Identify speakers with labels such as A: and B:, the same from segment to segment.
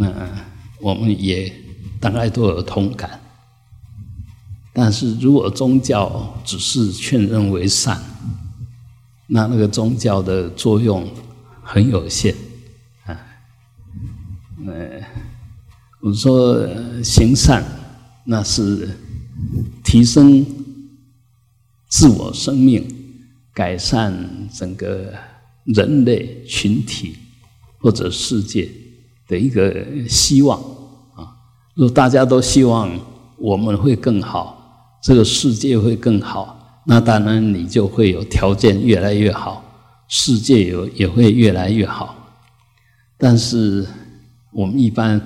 A: 那我们也大概都有同感。但是如果宗教只是劝人为善，那那个宗教的作用很有限啊。呃，我说行善，那是提升自我生命、改善整个人类群体或者世界的一个希望啊。如果大家都希望我们会更好。这个世界会更好，那当然你就会有条件越来越好，世界有也会越来越好。但是我们一般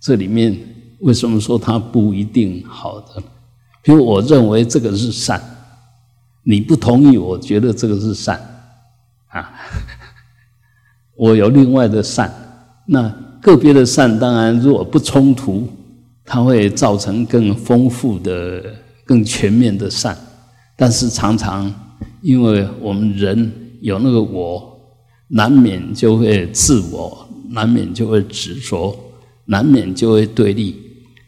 A: 这里面为什么说它不一定好的？比如我认为这个是善，你不同意，我觉得这个是善啊。我有另外的善，那个别的善当然如果不冲突，它会造成更丰富的。更全面的善，但是常常因为我们人有那个我，难免就会自我，难免就会执着，难免就会对立。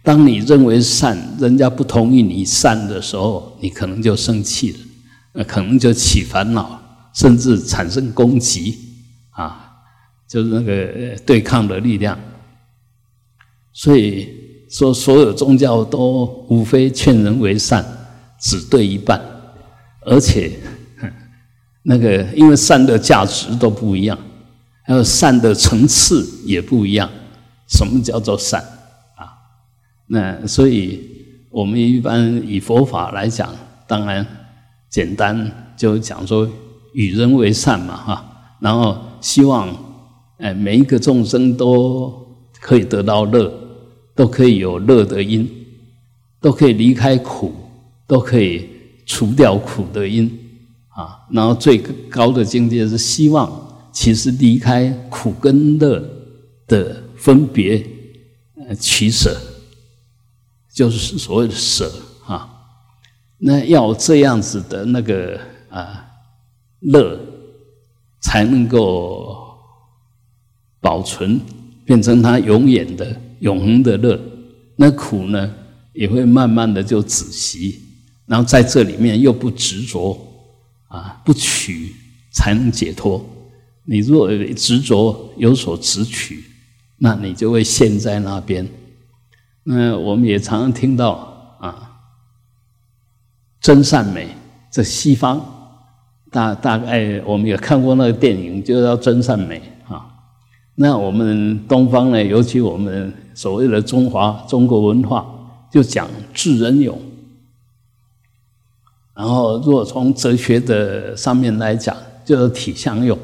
A: 当你认为善，人家不同意你善的时候，你可能就生气了，那可能就起烦恼，甚至产生攻击啊，就是那个对抗的力量。所以。说所有宗教都无非劝人为善，只对一半，而且 那个因为善的价值都不一样，还有善的层次也不一样。什么叫做善啊？那所以我们一般以佛法来讲，当然简单就讲说与人为善嘛，哈，然后希望哎每一个众生都可以得到乐。都可以有乐的因，都可以离开苦，都可以除掉苦的因啊。然后最高的境界是希望，其实离开苦跟乐的分别，取舍，就是所谓的舍啊。那要这样子的那个啊乐，才能够保存，变成它永远的。永恒的乐，那苦呢也会慢慢的就止息，然后在这里面又不执着啊，不取才能解脱。你若执着有所执取，那你就会陷在那边。那我们也常常听到啊，真善美，这西方大大概我们也看过那个电影，就叫真善美。那我们东方呢，尤其我们。所谓的中华中国文化，就讲智人勇。然后，如果从哲学的上面来讲，就是体相用，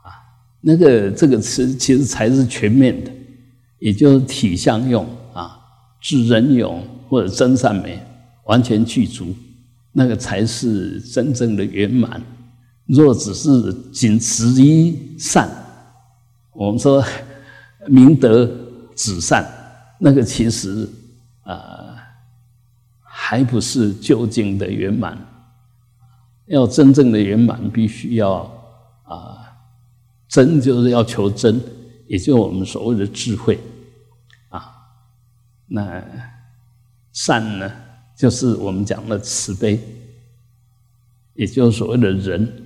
A: 啊，那个这个词其实才是全面的，也就是体相用啊，智人勇或者真善美完全具足，那个才是真正的圆满。若只是仅止于善，我们说明德。止善，那个其实啊，还不是究竟的圆满。要真正的圆满，必须要啊，真就是要求真，也就我们所谓的智慧啊。那善呢，就是我们讲的慈悲，也就是所谓的仁。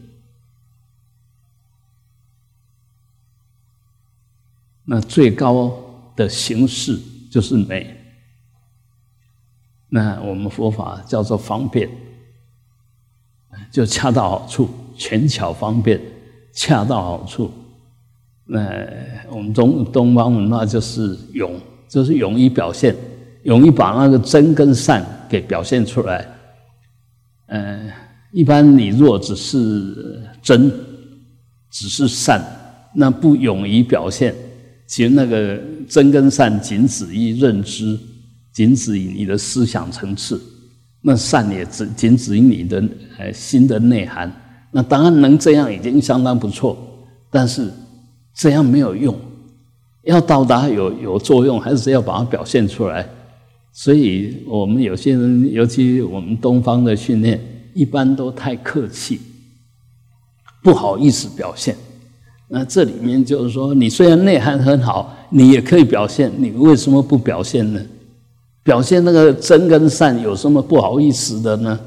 A: 那最高。的形式就是美，那我们佛法叫做方便，就恰到好处，权巧方便，恰到好处。那我们东东方文化就是勇，就是勇于表现，勇于把那个真跟善给表现出来。嗯，一般你若只是真，只是善，那不勇于表现。其实那个真跟善仅止于认知，仅止于你的思想层次，那善也只仅止于你的呃心的内涵。那当然能这样已经相当不错，但是这样没有用，要到达有有作用，还是要把它表现出来。所以我们有些人，尤其我们东方的训练，一般都太客气，不好意思表现。那这里面就是说，你虽然内涵很好，你也可以表现，你为什么不表现呢？表现那个真跟善有什么不好意思的呢？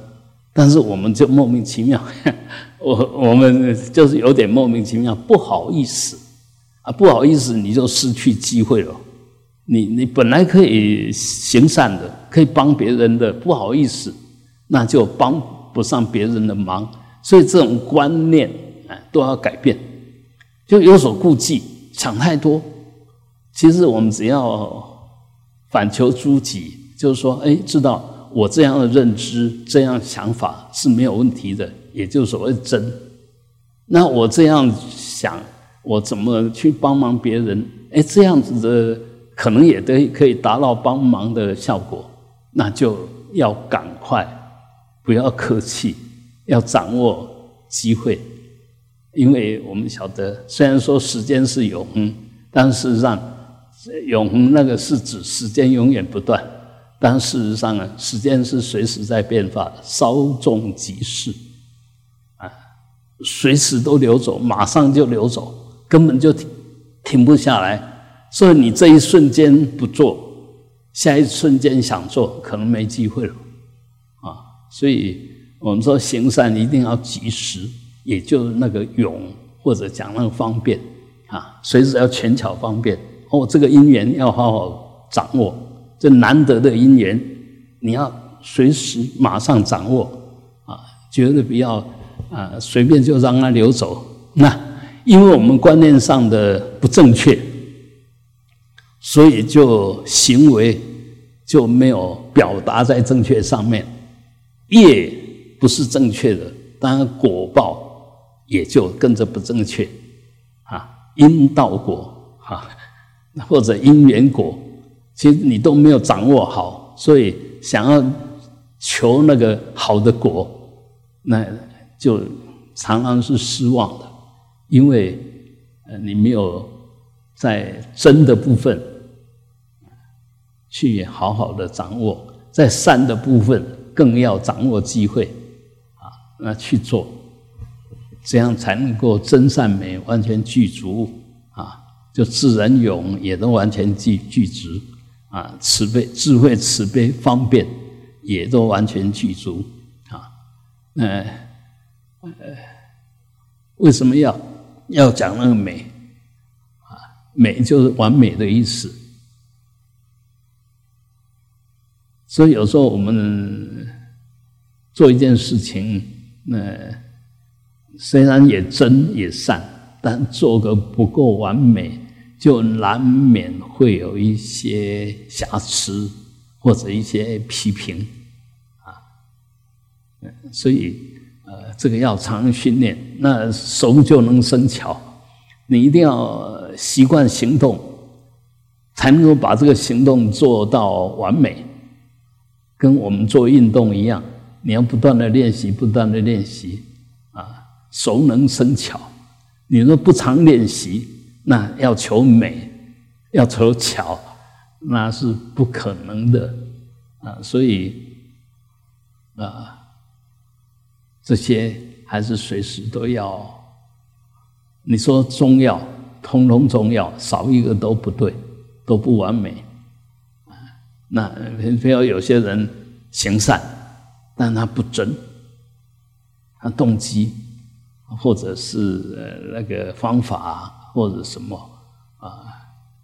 A: 但是我们就莫名其妙，我我们就是有点莫名其妙，不好意思啊，不好意思，你就失去机会了。你你本来可以行善的，可以帮别人的，不好意思，那就帮不上别人的忙。所以这种观念啊，都要改变。就有所顾忌，想太多。其实我们只要反求诸己，就是说，哎，知道我这样的认知、这样想法是没有问题的，也就是所谓真。那我这样想，我怎么去帮忙别人？哎，这样子的可能也得可以达到帮忙的效果。那就要赶快，不要客气，要掌握机会。因为我们晓得，虽然说时间是永恒，但事实上，永恒那个是指时间永远不断。但事实上呢，时间是随时在变化，稍纵即逝，啊，随时都流走，马上就流走，根本就停停不下来。所以你这一瞬间不做，下一瞬间想做，可能没机会了，啊。所以我们说行善一定要及时。也就那个勇，或者讲那个方便啊，随时要权巧方便哦。这个因缘要好好掌握，这难得的因缘，你要随时马上掌握啊，绝对不要啊随便就让它流走。那因为我们观念上的不正确，所以就行为就没有表达在正确上面，业不是正确的，当然果报。也就跟着不正确，啊，因道果啊，或者因缘果，其实你都没有掌握好，所以想要求那个好的果，那就常常是失望的，因为你没有在真的部分去好好的掌握，在善的部分更要掌握机会啊，那去做。这样才能够真善美完全具足啊，就自然勇也都完全具具足啊，慈悲智慧慈悲方便也都完全具足啊。呃呃，为什么要要讲那个美啊？美就是完美的意思。所以有时候我们做一件事情，那。虽然也真也善，但做个不够完美，就难免会有一些瑕疵或者一些批评啊。所以呃，这个要常训练，那熟就能生巧。你一定要习惯行动，才能够把这个行动做到完美。跟我们做运动一样，你要不断的练习，不断的练习啊。熟能生巧，你若不常练习，那要求美，要求巧，那是不可能的啊！所以啊，这些还是随时都要。你说中药，通通中药，少一个都不对，都不完美啊！那非要有些人行善，但他不真，他动机。或者是呃那个方法或者什么啊，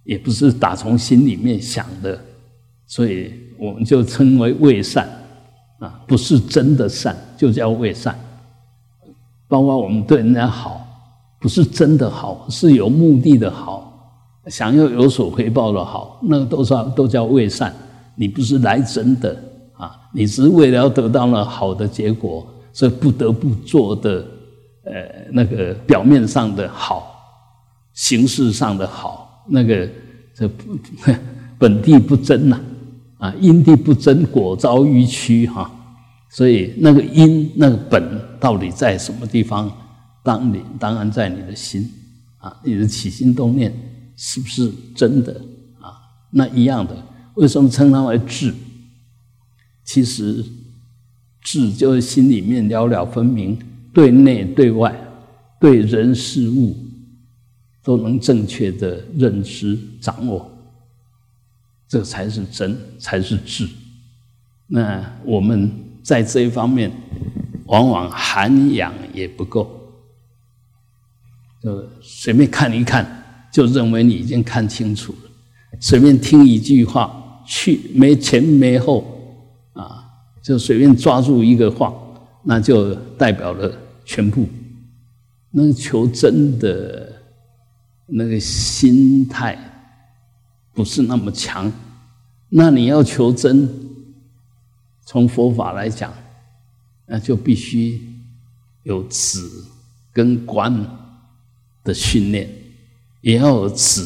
A: 也不是打从心里面想的，所以我们就称为伪善啊，不是真的善，就叫伪善。包括我们对人家好，不是真的好，是有目的的好，想要有所回报的好，那个都是都叫伪善。你不是来真的啊，你是为了要得到了好的结果，所以不得不做的。呃，那个表面上的好，形式上的好，那个这 本地不真呐，啊，因地不真，果遭迂曲哈。所以那个因那个本到底在什么地方？当你当然在你的心啊，你的起心动念是不是真的啊？那一样的，为什么称它为智？其实智就是心里面了了分明。对内对外，对人事物，都能正确的认知掌握，这才是真，才是智。那我们在这一方面，往往涵养也不够，就随便看一看，就认为你已经看清楚了；随便听一句话，去没前没后，啊，就随便抓住一个话，那就代表了全部。那求真的那个心态不是那么强，那你要求真。从佛法来讲，那就必须有止跟观的训练，也要有止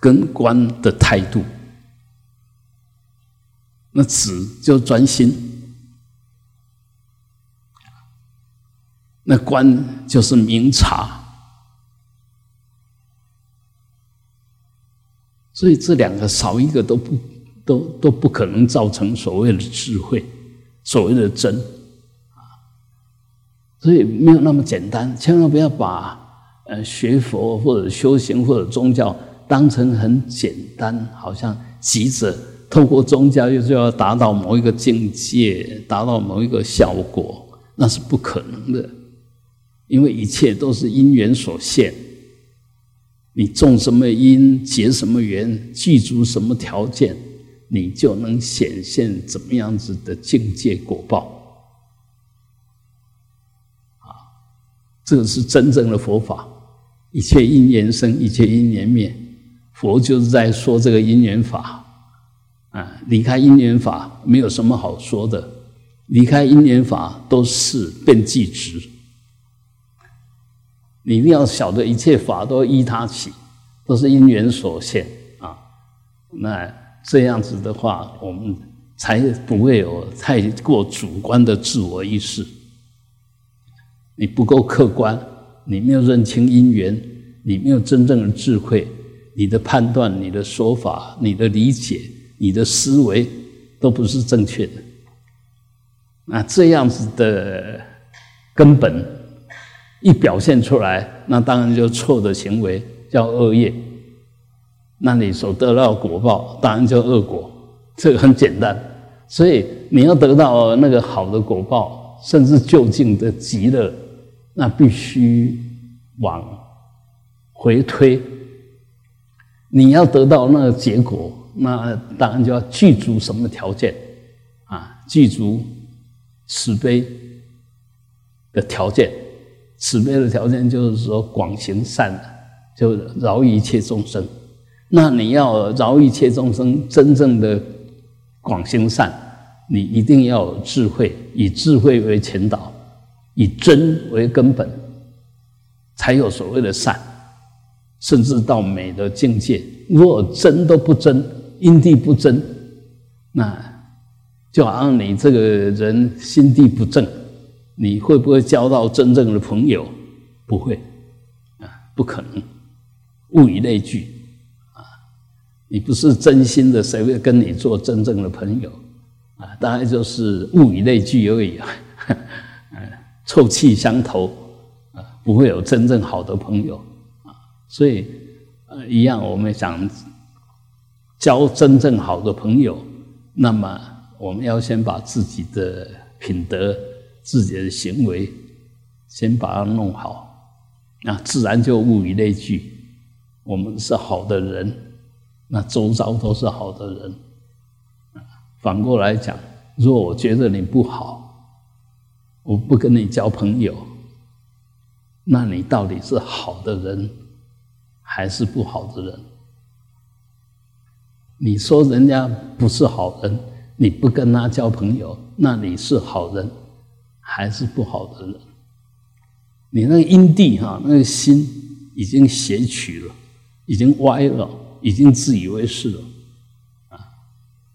A: 跟观的态度。那止就专心，那观就是明察。所以这两个少一个都不。都都不可能造成所谓的智慧，所谓的真啊，所以没有那么简单。千万不要把呃学佛或者修行或者宗教当成很简单，好像急着透过宗教又就要达到某一个境界，达到某一个效果，那是不可能的，因为一切都是因缘所现。你种什么因，结什么缘，具足什么条件。你就能显现怎么样子的境界果报啊？这个是真正的佛法，一切因缘生，一切因缘灭。佛就是在说这个因缘法啊，离开因缘法没有什么好说的，离开因缘法都是变计值。你一定要晓得，一切法都依他起，都是因缘所现啊。那。这样子的话，我们才不会有太过主观的自我意识。你不够客观，你没有认清因缘，你没有真正的智慧，你的判断、你的说法、你的理解、你的思维都不是正确的。那这样子的根本一表现出来，那当然就错的行为，叫恶业。那你所得到果报，当然就恶果，这个很简单。所以你要得到那个好的果报，甚至就近的极乐，那必须往回推。你要得到那个结果，那当然就要具足什么条件啊？具足慈悲的条件。慈悲的条件就是说广行善，就饶一切众生。那你要饶一切众生，真正的广行善，你一定要有智慧，以智慧为前导，以真为根本，才有所谓的善，甚至到美的境界。如果真都不真，因地不真，那就好像你这个人心地不正，你会不会交到真正的朋友？不会，啊，不可能，物以类聚。啊你不是真心的，谁会跟你做真正的朋友啊？当然就是物以类聚而已啊，臭气相投啊，不会有真正好的朋友啊。所以，呃，一样，我们想交真正好的朋友，那么我们要先把自己的品德、自己的行为，先把它弄好，那自然就物以类聚。我们是好的人。那周遭都是好的人，反过来讲，如果我觉得你不好，我不跟你交朋友，那你到底是好的人还是不好的人？你说人家不是好人，你不跟他交朋友，那你是好人还是不好的人？你那个因地哈，那个心已经邪曲了，已经歪了。已经自以为是了，啊，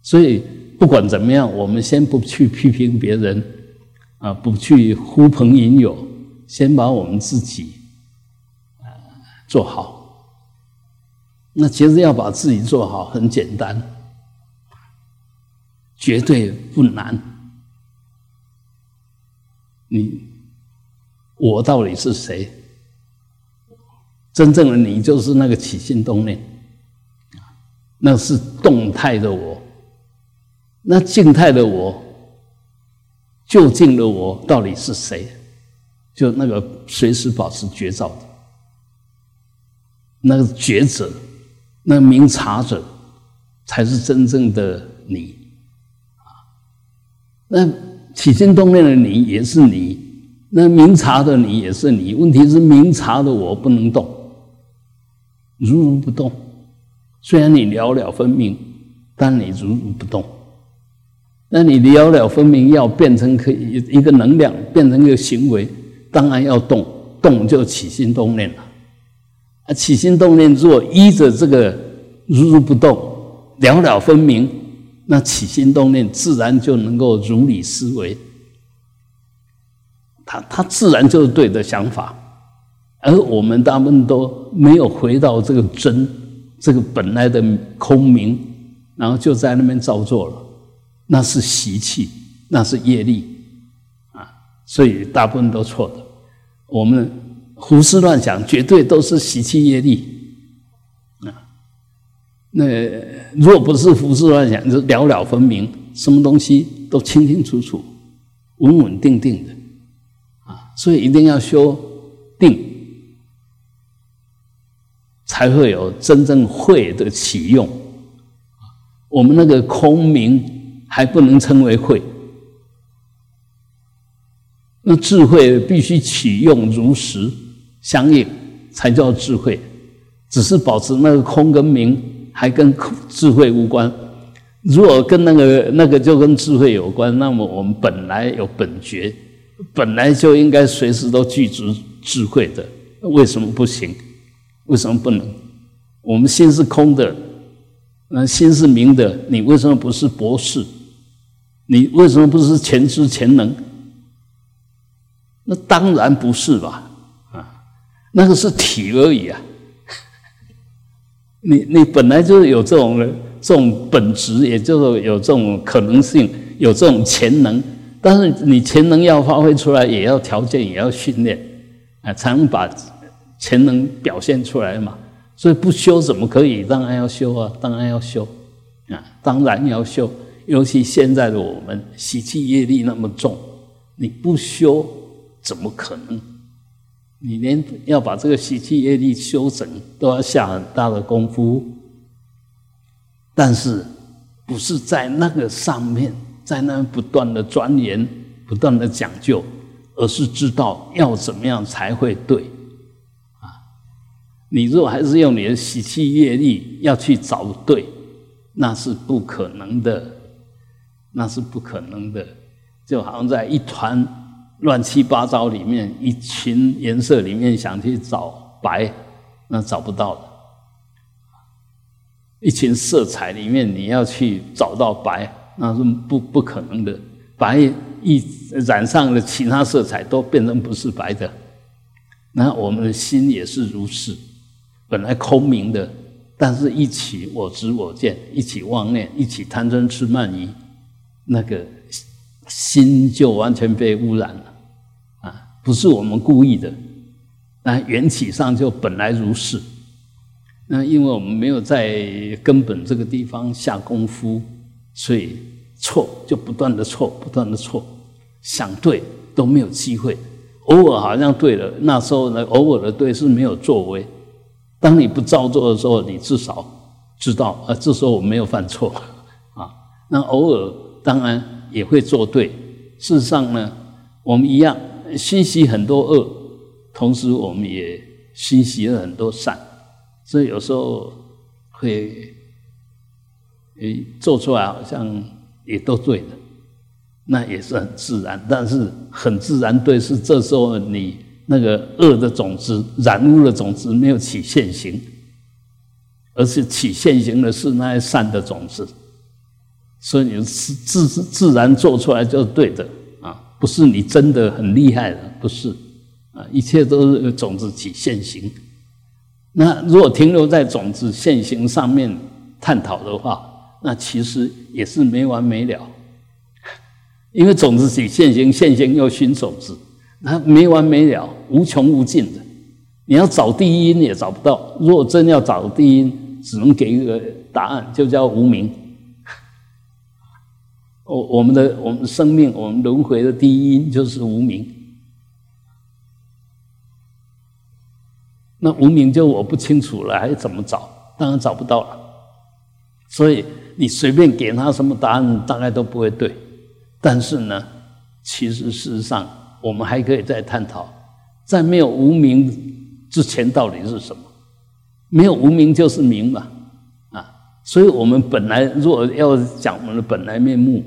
A: 所以不管怎么样，我们先不去批评别人，啊，不去呼朋引友，先把我们自己啊做好。那其实要把自己做好很简单，绝对不难。你我到底是谁？真正的你就是那个起心动念，那是动态的我。那静态的我，究竟的我到底是谁？就那个随时保持觉照的那个觉者，那个明察者，才是真正的你。那起心动念的你也是你，那明察的你也是你。问题是明察的我不能动，如如不动。虽然你了了分明，但你如如不动。那你了了分明要变成可以一个能量，变成一个行为，当然要动，动就起心动念了。啊，起心动念若依着这个如如不动，了了分明，那起心动念自然就能够如理思维。他他自然就是对的想法，而我们大部分都没有回到这个真，这个本来的空明，然后就在那边造作了。那是习气，那是业力，啊，所以大部分都错的。我们胡思乱想，绝对都是习气业力，那若不是胡思乱想，就了了分明，什么东西都清清楚楚、稳稳定定的，啊，所以一定要修定，才会有真正慧的启用。我们那个空明。还不能称为慧，那智慧必须启用如实相应，才叫智慧。只是保持那个空跟明，还跟智慧无关。如果跟那个那个就跟智慧有关，那么我们本来有本觉，本来就应该随时都具足智慧的，为什么不行？为什么不能？我们心是空的，那心是明的，你为什么不是博士？你为什么不是全知全能？那当然不是吧，啊，那个是体而已啊。你你本来就是有这种这种本质，也就是有这种可能性，有这种潜能。但是你潜能要发挥出来，也要条件，也要训练，啊，才能把潜能表现出来嘛。所以不修怎么可以？当然要修啊，当然要修啊，当然要修。尤其现在的我们习气业力那么重，你不修怎么可能？你连要把这个习气业力修整都要下很大的功夫。但是不是在那个上面，在那不断的钻研、不断的讲究，而是知道要怎么样才会对啊？你如果还是用你的习气业力要去找对，那是不可能的。那是不可能的，就好像在一团乱七八糟里面，一群颜色里面想去找白，那找不到的。一群色彩里面你要去找到白，那是不不可能的。白一染上了其他色彩，都变成不是白的。那我们的心也是如是，本来空明的，但是一起我执我见，一起妄念，一起贪嗔痴慢疑。那个心就完全被污染了，啊，不是我们故意的，那缘起上就本来如是。那因为我们没有在根本这个地方下功夫，所以错就不断的错，不断的错，想对都没有机会。偶尔好像对了，那时候呢，偶尔的对是没有作为。当你不照做的时候，你至少知道，啊，这时候我没有犯错，啊，那偶尔。当然也会做对。事实上呢，我们一样心习很多恶，同时我们也心习了很多善，所以有时候会诶做出来好像也都对的，那也是很自然。但是很自然对，是这时候你那个恶的种子、染污的种子没有起现行，而是起现行的是那些善的种子。所以你自自自然做出来就是对的啊，不是你真的很厉害的，不是啊，一切都是种子起现行。那如果停留在种子现行上面探讨的话，那其实也是没完没了，因为种子起现行，现行又寻种子，那没完没了，无穷无尽的你要找第一因也找不到。如果真要找第一因，只能给一个答案，就叫无名。我我们的我们生命，我们轮回的第一因就是无名。那无名就我不清楚了，还怎么找？当然找不到了。所以你随便给他什么答案，大概都不会对。但是呢，其实事实上，我们还可以再探讨，在没有无名之前到底是什么？没有无名就是名嘛，啊！所以我们本来如果要讲我们的本来面目，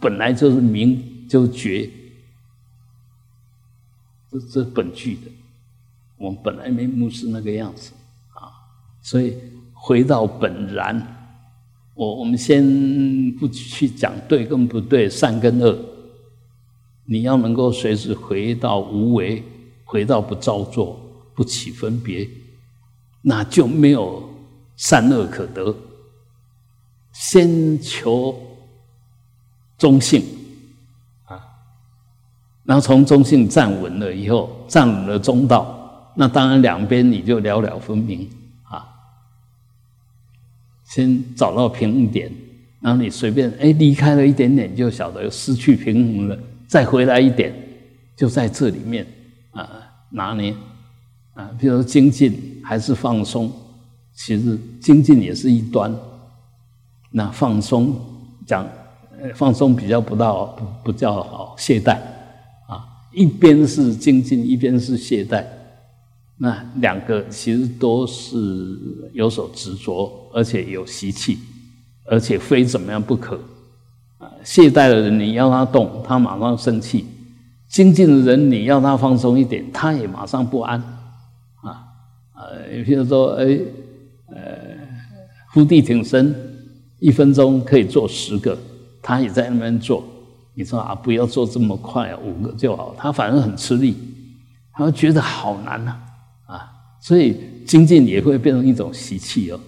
A: 本来就是名，就觉，这这本具的。我们本来面目是那个样子啊，所以回到本然，我我们先不去讲对跟不对，善跟恶，你要能够随时回到无为，回到不造作，不起分别，那就没有善恶可得。先求中性啊，然后从中性站稳了以后，站稳了中道。那当然，两边你就了了分明啊。先找到平衡点，然后你随便哎离开了一点点，就晓得失去平衡了，再回来一点，就在这里面啊拿捏啊。比如说精进还是放松，其实精进也是一端。那放松讲放松比较不到不不叫好懈怠啊，一边是精进，一边是懈怠。那两个其实都是有所执着，而且有习气，而且非怎么样不可。啊，懈怠的人你要他动，他马上生气；精进的人你要他放松一点，他也马上不安。啊，呃，比如说，哎，呃，伏地挺身，一分钟可以做十个，他也在那边做。你说啊，不要做这么快，五个就好。他反而很吃力，他觉得好难呐。啊所以精进也会变成一种习气哦。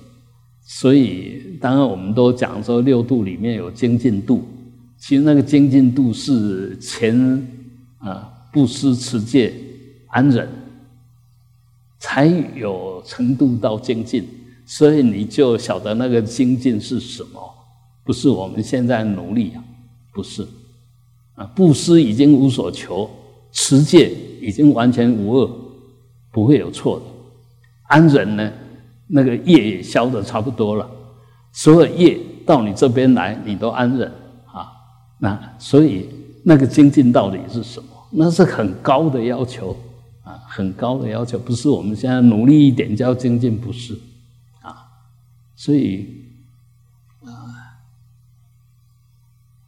A: 所以当然我们都讲说六度里面有精进度，其实那个精进度是前啊布施、持戒、安忍，才有程度到精进。所以你就晓得那个精进是什么，不是我们现在努力啊，不是啊，布施已经无所求，持戒已经完全无恶，不会有错的。安忍呢，那个业也消的差不多了，所有业到你这边来，你都安忍啊。那所以那个精进到底是什么？那是很高的要求啊，很高的要求，不是我们现在努力一点叫精进，不是啊。所以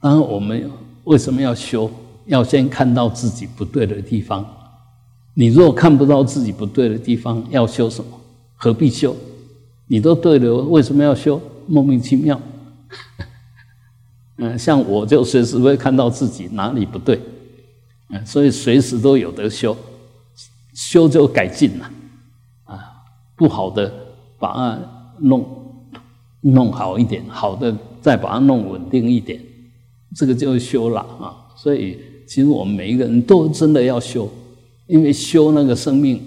A: 当然我们为什么要修？要先看到自己不对的地方。你若看不到自己不对的地方，要修什么？何必修？你都对了，为什么要修？莫名其妙。嗯，像我就随时会看到自己哪里不对，嗯，所以随时都有得修，修就改进了，啊，不好的把它弄弄好一点，好的再把它弄稳定一点，这个就修了啊。所以其实我们每一个人都真的要修。因为修那个生命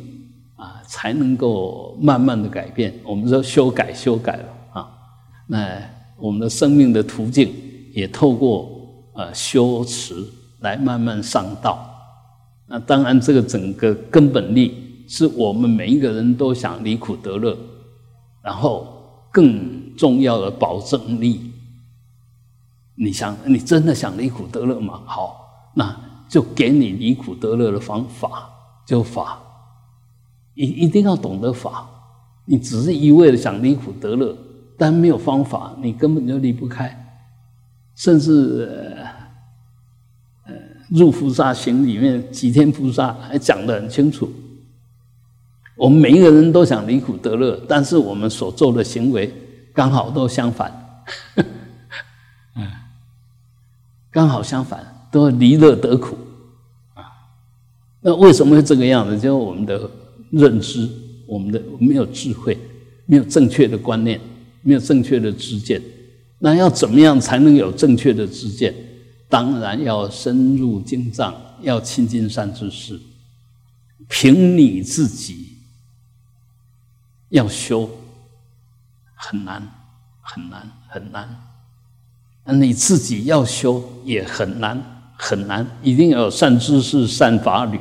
A: 啊，才能够慢慢的改变。我们说修改修改了啊，那我们的生命的途径也透过呃修持来慢慢上道。那当然，这个整个根本力是我们每一个人都想离苦得乐，然后更重要的保证力。你想，你真的想离苦得乐吗？好，那就给你离苦得乐的方法。就法，一一定要懂得法。你只是一味的想离苦得乐，但没有方法，你根本就离不开。甚至呃，入菩萨行里面，几天菩萨还讲得很清楚。我们每一个人都想离苦得乐，但是我们所做的行为刚好都相反。刚好相反，都离乐得苦。啊那为什么会这个样子？就我们的认知，我们的没有智慧，没有正确的观念，没有正确的知见。那要怎么样才能有正确的知见？当然要深入经藏，要亲近善知识，凭你自己要修很难，很难，很难。你自己要修也很难，很难。一定要有善知识、善法侣，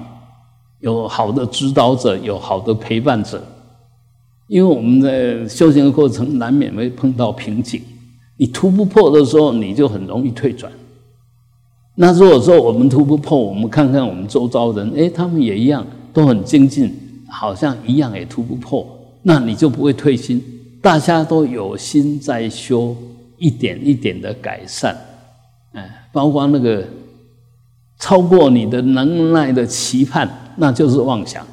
A: 有好的指导者，有好的陪伴者。因为我们在修行的过程，难免会碰到瓶颈。你突不破的时候，你就很容易退转。那如果说我们突不破，我们看看我们周遭人，哎，他们也一样，都很精进，好像一样也突不破，那你就不会退心。大家都有心在修，一点一点的改善，哎，包括那个超过你的能耐的期盼，那就是妄想，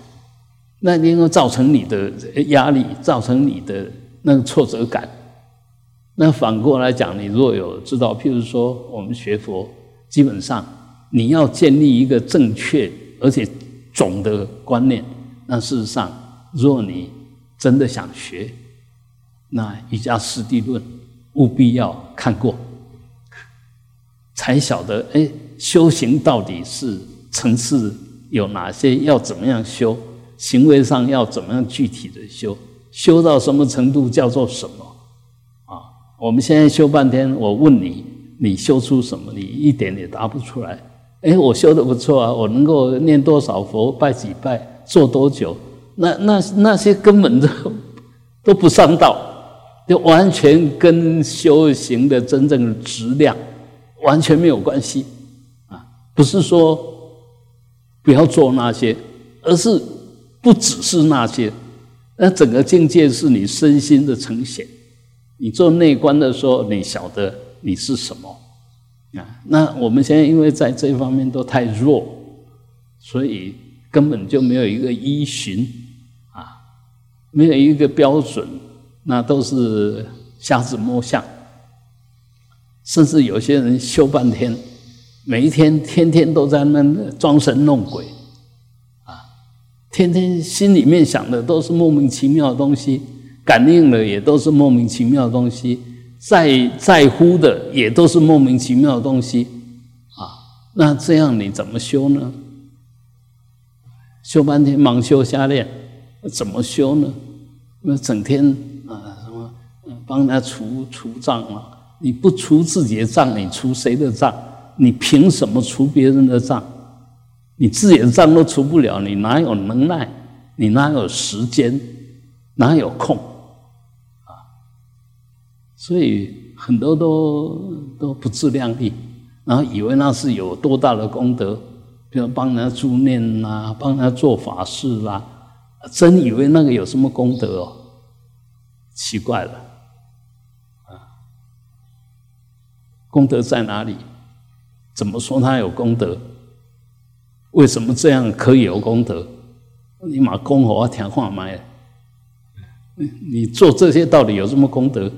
A: 那因为造成你的压力，造成你的那个挫折感。那反过来讲，你若有知道，譬如说我们学佛。基本上，你要建立一个正确而且总的观念。那事实上，若你真的想学，那《瑜伽师地论》务必要看过，才晓得哎，修行到底是层次有哪些，要怎么样修，行为上要怎么样具体的修，修到什么程度叫做什么？啊，我们现在修半天，我问你。你修出什么？你一点也答不出来。哎，我修的不错啊，我能够念多少佛，拜几拜，做多久？那那那些根本都都不上道，就完全跟修行的真正的质量完全没有关系啊！不是说不要做那些，而是不只是那些。那整个境界是你身心的呈现。你做内观的时候，你晓得。你是什么啊？那我们现在因为在这方面都太弱，所以根本就没有一个依循啊，没有一个标准，那都是瞎子摸象。甚至有些人修半天，每一天天天都在那装神弄鬼啊，天天心里面想的都是莫名其妙的东西，感应的也都是莫名其妙的东西。在在乎的也都是莫名其妙的东西啊，那这样你怎么修呢？修半天盲修瞎练，怎么修呢？那整天帮他除除账啊？你不除自己的账，你除谁的账？你凭什么除别人的账？你自己的账都除不了，你哪有能耐？你哪有时间？哪有空？啊所以很多都都不自量力，然后以为那是有多大的功德，比如帮人家助念啦，帮人家做法事啦，真以为那个有什么功德哦？奇怪了，功德在哪里？怎么说他有功德？为什么这样可以有功德？你马功我听话买，你你做这些到底有什么功德？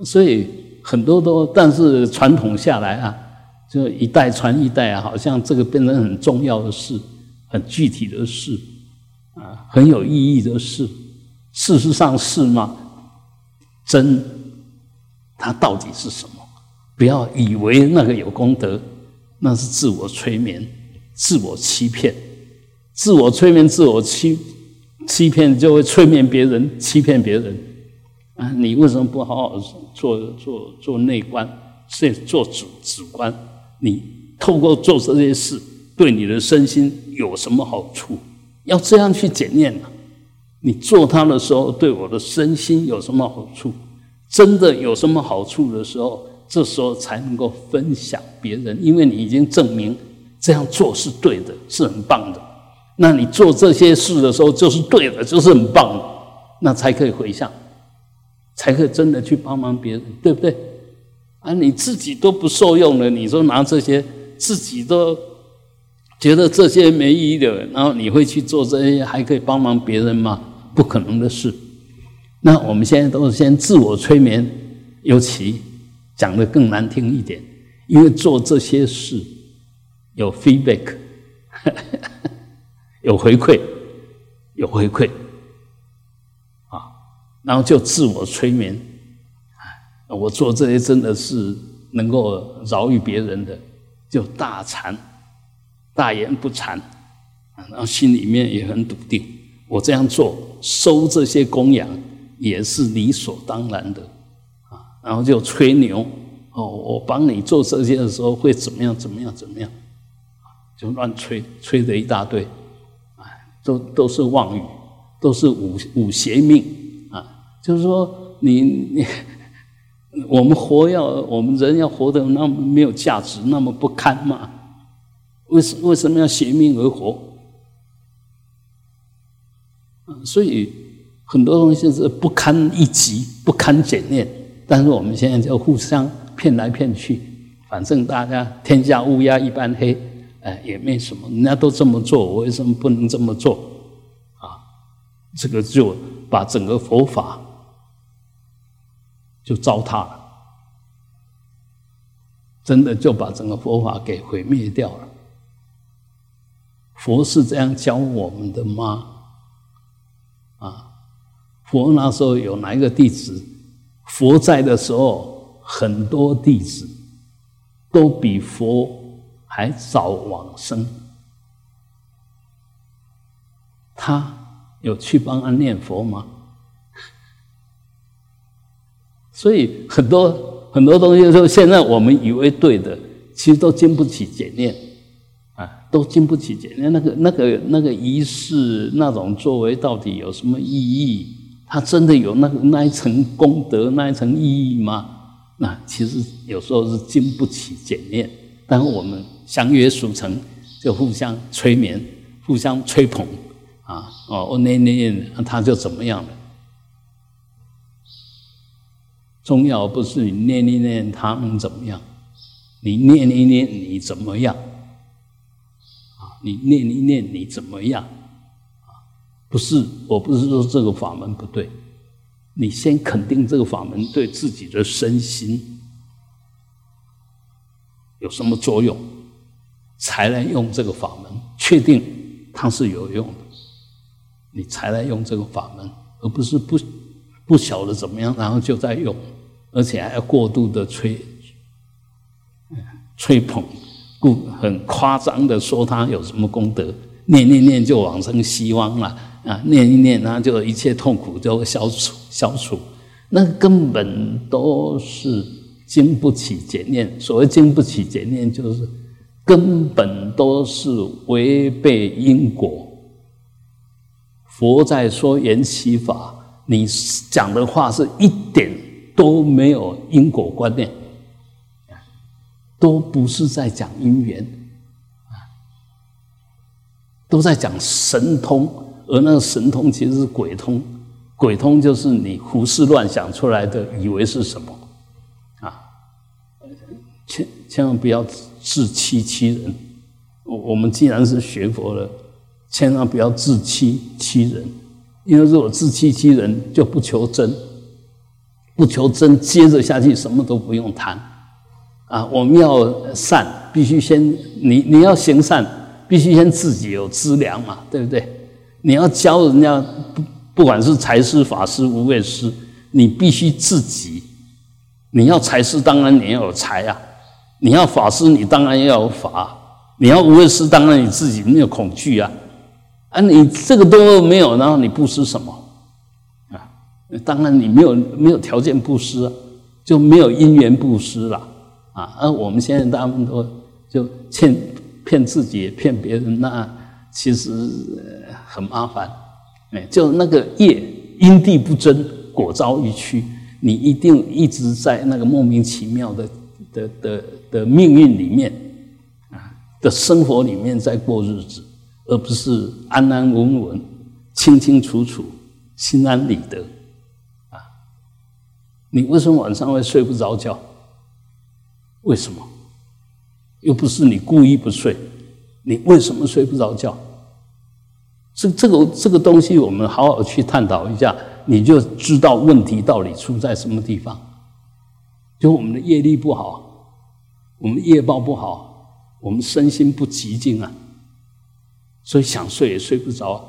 A: 所以很多都，但是传统下来啊，就一代传一代啊，好像这个变成很重要的事，很具体的事，啊，很有意义的事。事实上是吗？真，它到底是什么？不要以为那个有功德，那是自我催眠、自我欺骗、自我催眠、自我欺欺骗，就会催眠别人、欺骗别人。啊，你为什么不好好做做做内观，是做主主观？你透过做这些事，对你的身心有什么好处？要这样去检验呢？你做它的时候，对我的身心有什么好处？真的有什么好处的时候，这时候才能够分享别人，因为你已经证明这样做是对的，是很棒的。那你做这些事的时候，就是对的，就是很棒的，那才可以回向。才可以真的去帮忙别人，对不对？啊，你自己都不受用了，你说拿这些自己都觉得这些没意义的，然后你会去做这些，还可以帮忙别人吗？不可能的事。那我们现在都是先自我催眠，尤其讲的更难听一点，因为做这些事有 feedback，有回馈，有回馈。啊然后就自我催眠，啊，我做这些真的是能够饶于别人的，就大禅，大言不惭，啊然后心里面也很笃定，我这样做收这些供养也是理所当然的啊。然后就吹牛哦，我帮你做这些的时候会怎么样？怎么样？怎么样？就乱吹，吹的一大堆，啊，都都是妄语，都是五五邪命啊。就是说，你你 我们活要我们人要活得那么没有价值，那么不堪嘛？为什为什么要邪命而活？所以很多东西是不堪一击、不堪检验，但是我们现在就互相骗来骗去，反正大家天下乌鸦一般黑，哎，也没什么，人家都这么做，我为什么不能这么做？啊，这个就把整个佛法就糟蹋了，真的就把整个佛法给毁灭掉了。佛是这样教我们的吗？啊，佛那时候有哪一个弟子？佛在的时候，很多弟子都比佛还早往生。他有去帮他念佛吗？所以很多很多东西，说现在我们以为对的，其实都经不起检验啊。都经不起检验，那个、那个、那个仪式，那种作为到底有什么意义？他真的有那个那一层功德、那一层意义吗？那其实有时候是经不起检验。但我们相约俗成，就互相催眠、互相吹捧啊！哦，我念念念，他就怎么样了？重要不是你念念念他能怎么样，你念念念你怎么样？啊你念一念，你怎么样？不是，我不是说这个法门不对，你先肯定这个法门对自己的身心有什么作用，才来用这个法门，确定它是有用的，你才来用这个法门，而不是不不晓得怎么样，然后就在用，而且还要过度的吹吹捧。故很夸张的说他有什么功德，念念念就往生希望了。啊！念一念，然后就一切痛苦就会消除消除。那根本都是经不起检验。所谓经不起检验，就是根本都是违背因果。佛在说缘起法，你讲的话是一点都没有因果观念。都不是在讲因缘啊，都在讲神通，而那个神通其实是鬼通，鬼通就是你胡思乱想出来的，以为是什么啊？千千万不要自欺欺人。我我们既然是学佛了，千万不要自欺欺人，因为如果自欺欺人，就不求真，不求真，接着下去什么都不用谈。啊，我们要善，必须先你你要行善，必须先自己有资粮嘛，对不对？你要教人家，不不管是财师、法师、无畏师，你必须自己。你要财师，当然你要有财啊；你要法师，你当然要有法；你要无畏师，当然你自己没有恐惧啊。啊，你这个都没有，然后你布施什么？啊，当然你没有没有条件布施，啊就没有因缘布施了。啊，而我们现在大部分都就骗骗自己，骗别人，那其实很麻烦。哎，就那个业因地不争，果遭一屈，你一定一直在那个莫名其妙的的的的命运里面啊的生活里面在过日子，而不是安安稳稳、清清楚楚、心安理得。啊，你为什么晚上会睡不着觉？为什么？又不是你故意不睡，你为什么睡不着觉？这这个这个东西，我们好好去探讨一下，你就知道问题到底出在什么地方。就我们的业力不好，我们业报不好，我们身心不极静啊，所以想睡也睡不着。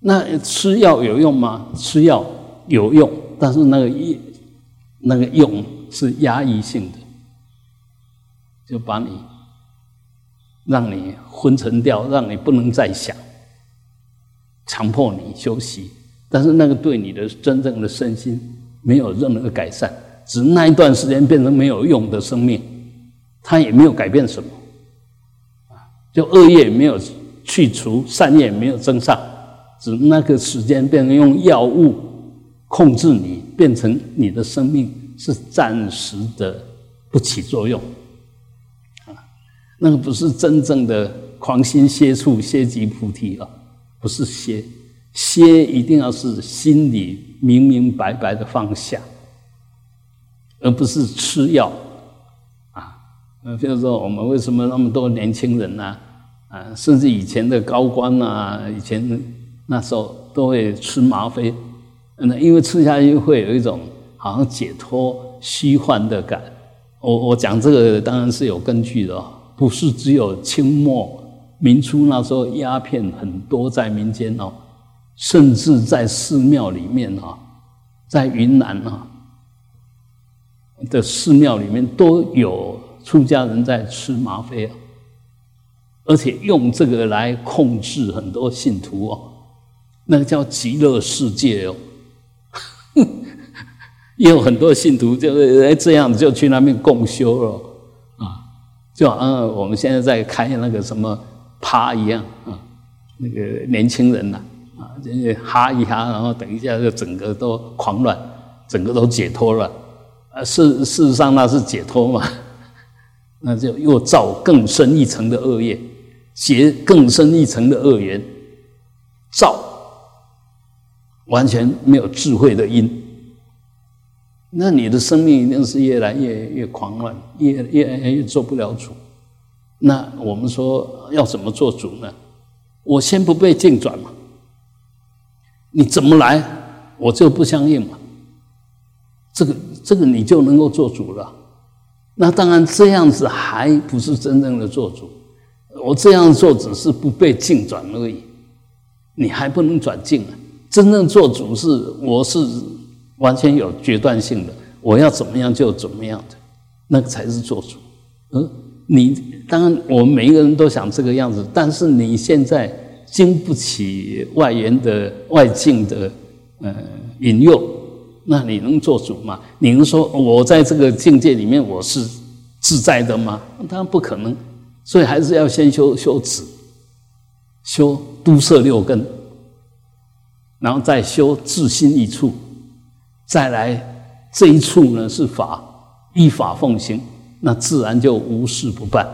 A: 那吃药有用吗？吃药有用，但是那个业那个用是压抑性的。就把你，让你昏沉掉，让你不能再想，强迫你休息，但是那个对你的真正的身心没有任何改善，只那一段时间变成没有用的生命，它也没有改变什么，啊，就恶业没有去除，善业没有增上，只那个时间变成用药物控制你，变成你的生命是暂时的不起作用，啊，那个不是真正的狂心歇处歇即菩提了。不是歇，歇一定要是心里明明白白的放下，而不是吃药啊。呃，比如说我们为什么那么多年轻人呢？啊，甚至以前的高官啊，以前那时候都会吃吗啡，那因为吃下去会有一种好像解脱、虚幻的感。我我讲这个当然是有根据的，不是只有清末。明初那时候鸦片很多在民间哦，甚至在寺庙里面啊，在云南啊的寺庙里面都有出家人在吃吗啡啊，而且用这个来控制很多信徒哦，那个叫极乐世界哦，也有很多信徒就是哎这样就去那边共修了啊，就好像我们现在在开那个什么。啪一样啊，那个年轻人呐啊，这哈一哈，然后等一下就整个都狂乱，整个都解脱了。啊，事事实上那是解脱嘛，那就又造更深一层的恶业，结更深一层的恶缘，造完全没有智慧的因。那你的生命一定是越来越越狂乱，越越越做不了主。那我们说要怎么做主呢？我先不被境转嘛，你怎么来，我就不相应嘛。这个这个你就能够做主了。那当然这样子还不是真正的做主，我这样做只是不被境转而已，你还不能转境啊。真正做主是我是完全有决断性的，我要怎么样就怎么样的，那个才是做主。嗯。你当然，我们每一个人都想这个样子，但是你现在经不起外缘的外境的呃引诱，那你能做主吗？你能说我在这个境界里面我是自在的吗？当然不可能，所以还是要先修修止，修都摄六根，然后再修自心一处，再来这一处呢是法，依法奉行。那自然就无事不办。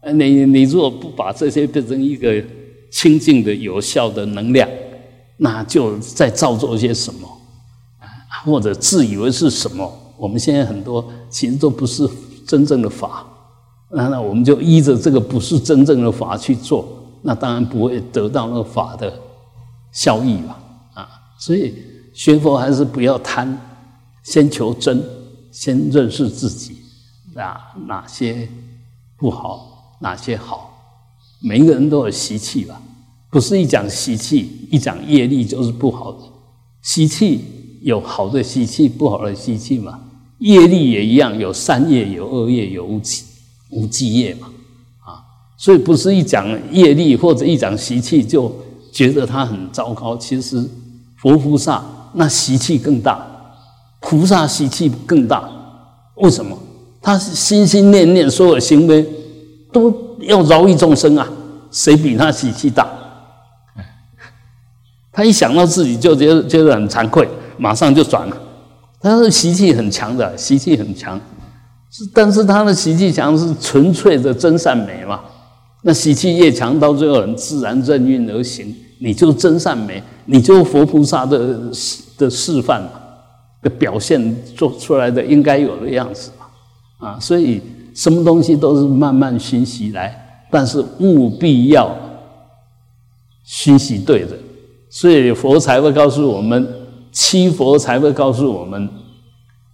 A: 啊，你你如果不把这些变成一个清净的、有效的能量，那就在造作些什么啊？或者自以为是什么？我们现在很多其实都不是真正的法，那那我们就依着这个不是真正的法去做，那当然不会得到那个法的效益吧？啊，所以学佛还是不要贪，先求真。先认识自己啊，哪些不好，哪些好？每一个人都有习气吧？不是一讲习气，一讲业力就是不好的。习气有好的习气，不好的习气嘛。业力也一样，有善业，有恶业，有无无记业嘛。啊，所以不是一讲业力或者一讲习气就觉得它很糟糕。其实佛菩萨那习气更大。菩萨习气更大，为什么？他心心念念所有行为都要饶益众生啊！谁比他习气大？他一想到自己就觉得觉得很惭愧，马上就转了。他是习气很强的，习气很强，但是他的习气强是纯粹的真善美嘛？那习气越强，到最后很自然任运而行，你就真善美，你就佛菩萨的的示范嘛。的表现做出来的应该有的样子嘛，啊，所以什么东西都是慢慢熏习来，但是务必要熏习对的，所以佛才会告诉我们，七佛才会告诉我们，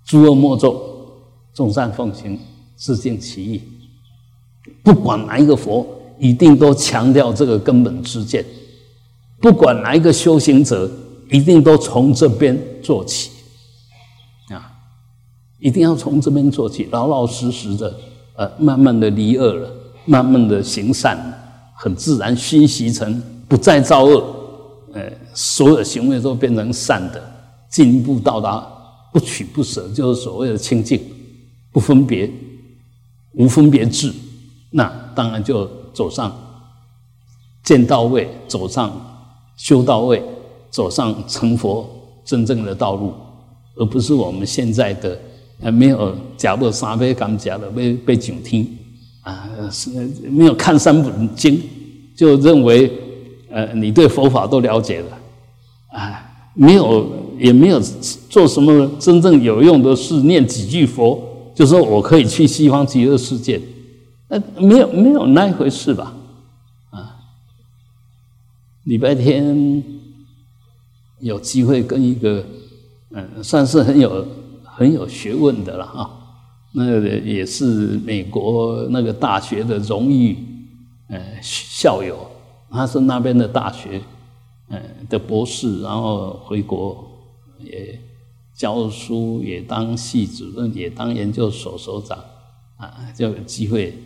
A: 诸恶莫作，众善奉行，自净其意。不管哪一个佛，一定都强调这个根本之见；不管哪一个修行者，一定都从这边做起。一定要从这边做起，老老实实的，呃，慢慢的离恶了，慢慢的行善，很自然熏习成不再造恶，呃，所有行为都变成善的，进一步到达不取不舍，就是所谓的清净，不分别，无分别智，那当然就走上见到位，走上修到位，走上成佛真正的道路，而不是我们现在的还没有假不三杯敢假的被被警听。啊，是没有看三本经，就认为，呃，你对佛法都了解了，啊，没有也没有做什么真正有用的事，念几句佛，就说我可以去西方极乐世界，那没有没有那一回事吧？啊，礼拜天有机会跟一个，嗯，算是很有很有学问的了哈。那个也是美国那个大学的荣誉呃校友，他是那边的大学呃的博士，然后回国也教书，也当系主任，也当研究所所长啊，就有机会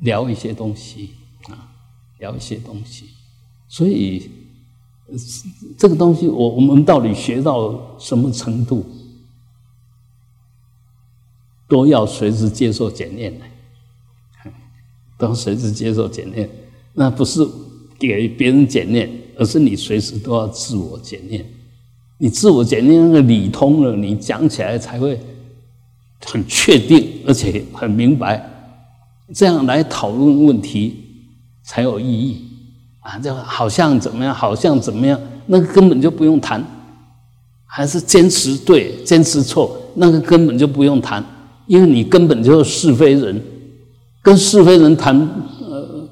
A: 聊一些东西啊，聊一些东西。所以这个东西，我我们到底学到什么程度？都要随时接受检验的，都随时接受检验。那不是给别人检验，而是你随时都要自我检验。你自我检验那个理通了，你讲起来才会很确定，而且很明白。这样来讨论问题才有意义啊！就好像怎么样，好像怎么样，那个根本就不用谈。还是坚持对，坚持错，那个根本就不用谈。因为你根本就是是非人，跟是非人谈，呃，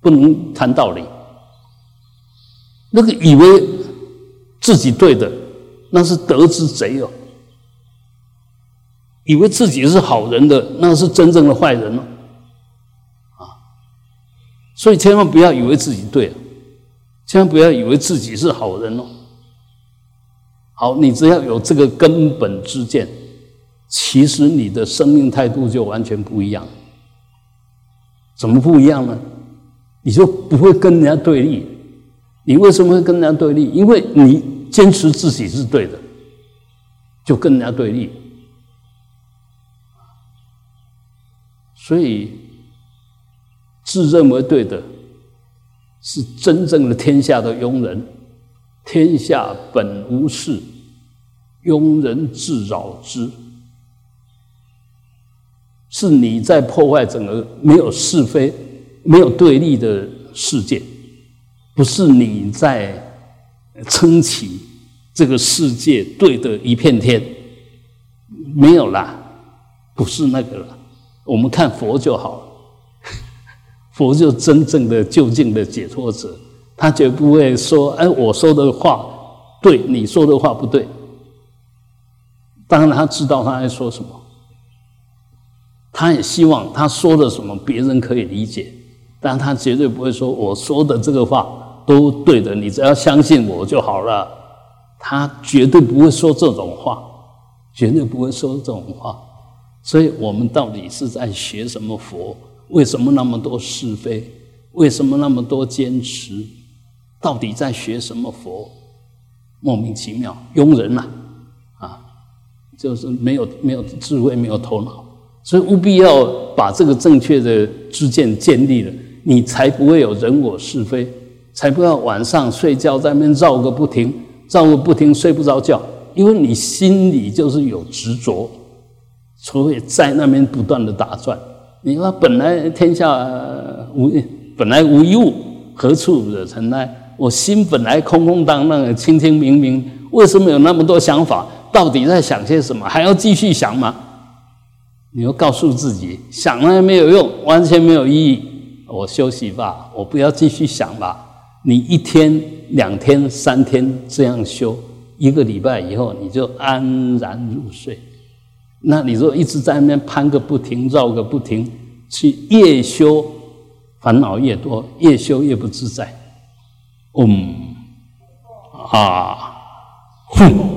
A: 不能谈道理。那个以为自己对的，那是得之贼哦；以为自己是好人的，那是真正的坏人哦。啊，所以千万不要以为自己对，千万不要以为自己是好人哦。好，你只要有这个根本之见。其实你的生命态度就完全不一样，怎么不一样呢？你就不会跟人家对立。你为什么会跟人家对立？因为你坚持自己是对的，就跟人家对立。所以自认为对的，是真正的天下的庸人。天下本无事，庸人自扰之。是你在破坏整个没有是非、没有对立的世界，不是你在撑起这个世界对的一片天，没有啦，不是那个了。我们看佛就好了，佛就真正的究竟的解脱者，他绝不会说：“哎，我说的话对，你说的话不对。”当然，他知道他在说什么。他也希望他说的什么别人可以理解，但他绝对不会说我说的这个话都对的，你只要相信我就好了。他绝对不会说这种话，绝对不会说这种话。所以我们到底是在学什么佛？为什么那么多是非？为什么那么多坚持？到底在学什么佛？莫名其妙，庸人呐，啊，就是没有没有智慧，没有头脑。所以务必要把这个正确的知见建立了，你才不会有人我是非，才不要晚上睡觉在那边绕个不停，绕个不停睡不着觉，因为你心里就是有执着，所以在那边不断的打转。你说本来天下无本来无一物，何处惹尘埃？我心本来空空荡荡、清清明明，为什么有那么多想法？到底在想些什么？还要继续想吗？你要告诉自己，想了也没有用，完全没有意义。我休息吧，我不要继续想吧。你一天、两天、三天这样修，一个礼拜以后你就安然入睡。那你说一直在那边攀个不停，绕个不停，去越修烦恼越多，越修越不自在。嗯，啊，哼。